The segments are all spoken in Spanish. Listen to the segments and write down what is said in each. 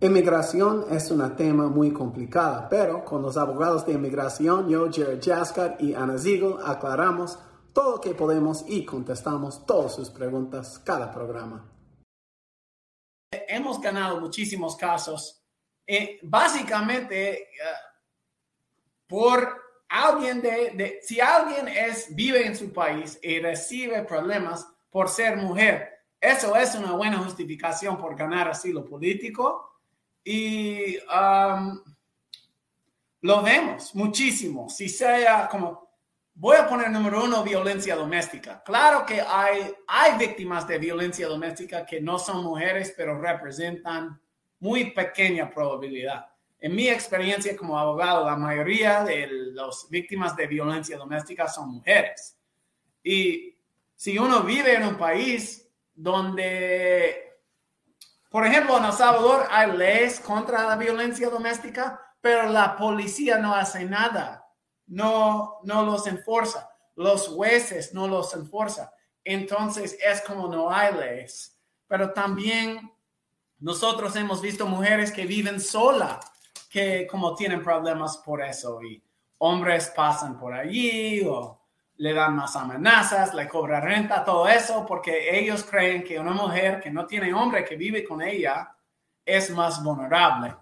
Inmigración es un tema muy complicado, pero con los abogados de inmigración, yo, Jared Jaskar y Ana Ziegel, aclaramos todo lo que podemos y contestamos todas sus preguntas cada programa. Hemos ganado muchísimos casos, eh, básicamente eh, por alguien de, si alguien es, vive en su país y recibe problemas por ser mujer, eso es una buena justificación por ganar asilo político y um, lo vemos muchísimo. Si sea como, voy a poner número uno, violencia doméstica. Claro que hay, hay víctimas de violencia doméstica que no son mujeres, pero representan muy pequeña probabilidad. En mi experiencia como abogado, la mayoría de las víctimas de violencia doméstica son mujeres. Y si uno vive en un país donde por ejemplo, en El Salvador hay leyes contra la violencia doméstica, pero la policía no hace nada, no, no los enforza, los jueces no los enforza. Entonces es como no hay leyes. Pero también nosotros hemos visto mujeres que viven sola, que como tienen problemas por eso y hombres pasan por allí o le dan más amenazas, le cobra renta, todo eso, porque ellos creen que una mujer que no tiene hombre que vive con ella es más vulnerable.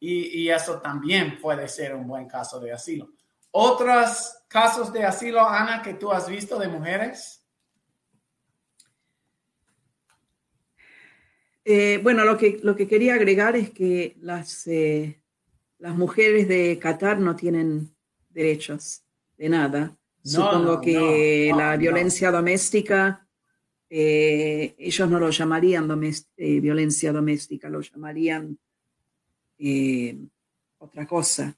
Y, eso también puede ser un buen caso de asilo. ¿Otros casos de asilo, Ana, que tú has visto de mujeres? Eh, bueno, lo que, lo que quería agregar es que las, eh, las mujeres de Qatar no tienen derechos de nada Supongo que la violencia doméstica, eh, ellos no lo llamarían eh, violencia doméstica, lo llamarían eh, otra cosa.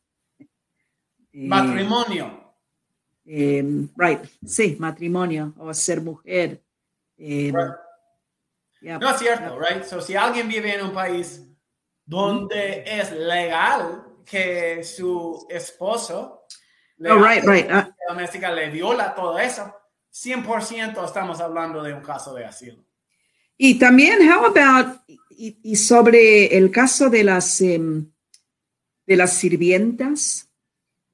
matrimonio. right, sí, matrimonio o ser mujer. No es cierto, right? So, si alguien vive en un país donde es legal que su esposo oh, right, right. Uh, doméstica le viola todo eso, 100% estamos hablando de un caso de asilo. Y también, how about, y, sobre el caso de las, em, de las sirvientas,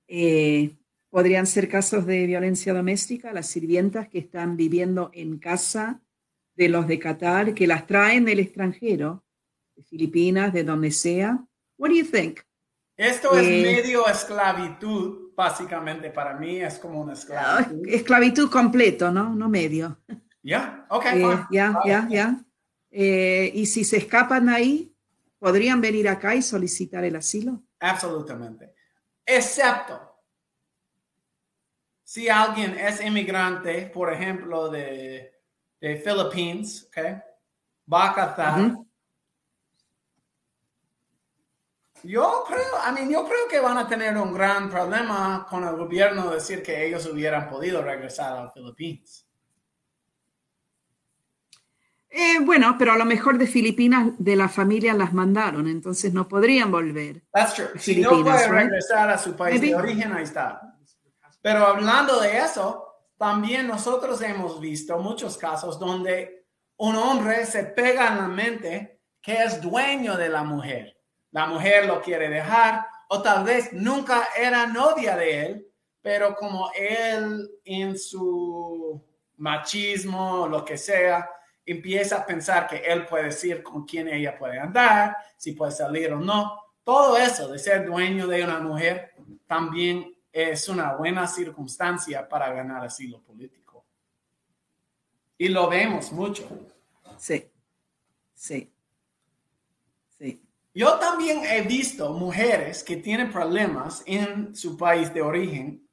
eh, podrían ser casos de violencia doméstica, las sirvientas que están viviendo en casa de los de Qatar, que las traen del extranjero, de Filipinas, de donde sea. What do you think? Esto es eh, medio esclavitud básicamente para mí es como una esclavitud. esclavitud completo, ¿no? No medio. Ya, ok. Eh, ya, ya, ya. Eh, y si se escapan ahí, ¿podrían venir acá y solicitar el asilo? Absolutamente. Excepto si alguien es inmigrante, por ejemplo, de, de Philippines, ¿ok? Va a cazar. Yo creo, I mean, yo creo que van a tener un gran problema con el gobierno decir que ellos hubieran podido regresar a las Filipinas. Eh, bueno, pero a lo mejor de Filipinas de la familia las mandaron, entonces no podrían volver. That's true. Si no pueden regresar a su país de origen, ahí está. Pero hablando de eso, también nosotros hemos visto muchos casos donde un hombre se pega en la mente que es dueño de la mujer la mujer lo quiere dejar o tal vez nunca era novia de él, pero como él en su machismo lo que sea, empieza a pensar que él puede decir con quién ella puede andar, si puede salir o no. Todo eso de ser dueño de una mujer también es una buena circunstancia para ganar asilo político. Y lo vemos mucho. Sí, sí. Yo también he visto mujeres que tienen problemas en su país de origen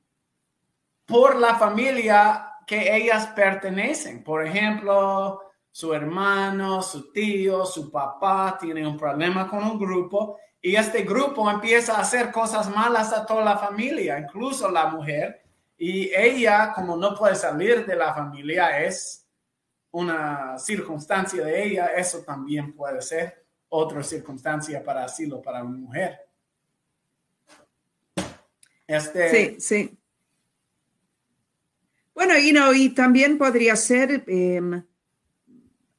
por la familia que ellas pertenecen. Por ejemplo, su hermano, su tío, su papá tiene un problema con un grupo y este grupo empieza a hacer cosas malas a toda la familia, incluso la mujer. Y ella, como no puede salir de la familia, es una circunstancia de ella, eso también puede ser otra circunstancia para asilo para una mujer. Este, sí, sí. Bueno, y también podría ser, em,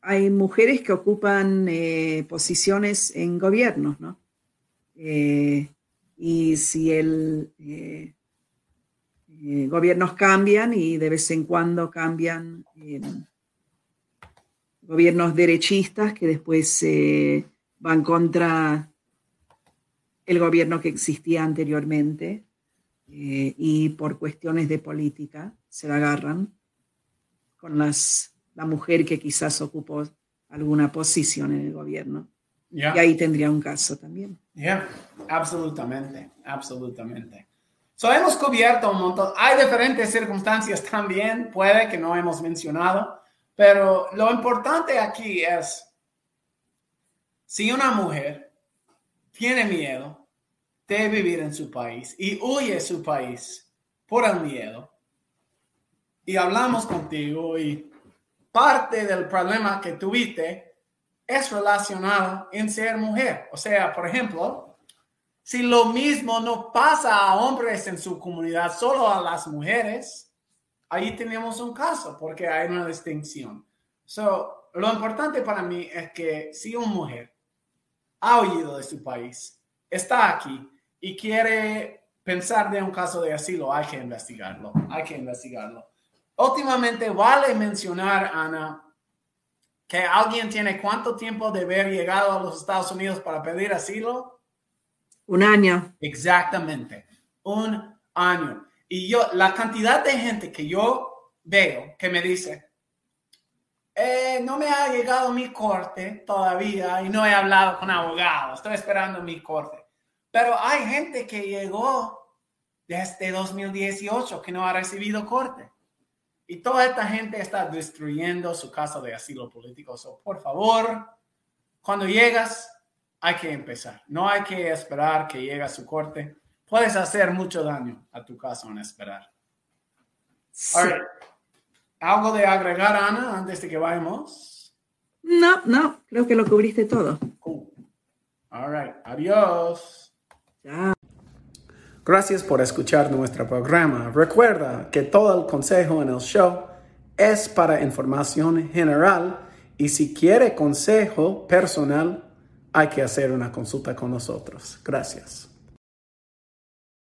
hay mujeres que ocupan eh, posiciones en gobiernos, ¿no? Eh, y si el eh, gobiernos cambian y de vez en cuando cambian gobiernos derechistas que después van contra el gobierno que existía anteriormente y por cuestiones de política se la agarran con las la mujer que quizás ocupó alguna posición en el gobierno. Y ahí tendría un caso también. Ya, absolutamente, absolutamente. So, hemos cubierto un montón. Hay diferentes circunstancias también, puede que no hemos mencionado, pero lo importante aquí es, si una mujer tiene miedo de vivir en su país y huye su país por el miedo, y hablamos contigo y parte del problema que tuviste es relacionado en ser mujer. O sea, por ejemplo, si lo mismo no pasa a hombres en su comunidad, solo a las mujeres, ahí tenemos un caso porque hay una distinción. So, lo importante para mí es que si una mujer ha oído de su país, está aquí y quiere pensar de un caso de asilo, hay que investigarlo, hay que investigarlo. Últimamente vale mencionar, Ana, que alguien tiene cuánto tiempo de haber llegado a los Estados Unidos para pedir asilo? Un año. Exactamente, un año. Y yo, la cantidad de gente que yo veo que me dice, eh, no me ha llegado mi corte todavía y no he hablado con abogado, estoy esperando mi corte. Pero hay gente que llegó desde 2018 que no ha recibido corte. Y toda esta gente está destruyendo su caso de asilo político. So, por favor, cuando llegas, hay que empezar. No hay que esperar que llegue a su corte. Puedes hacer mucho daño a tu caso en esperar. ¿Algo de agregar, Ana, antes de que vayamos? No, no, creo que lo cubriste todo. Cool. All right. Adiós. Chao. Gracias por escuchar nuestro programa. Recuerda que todo el consejo en el show es para información general y si quiere consejo personal, hay que hacer una consulta con nosotros. Gracias.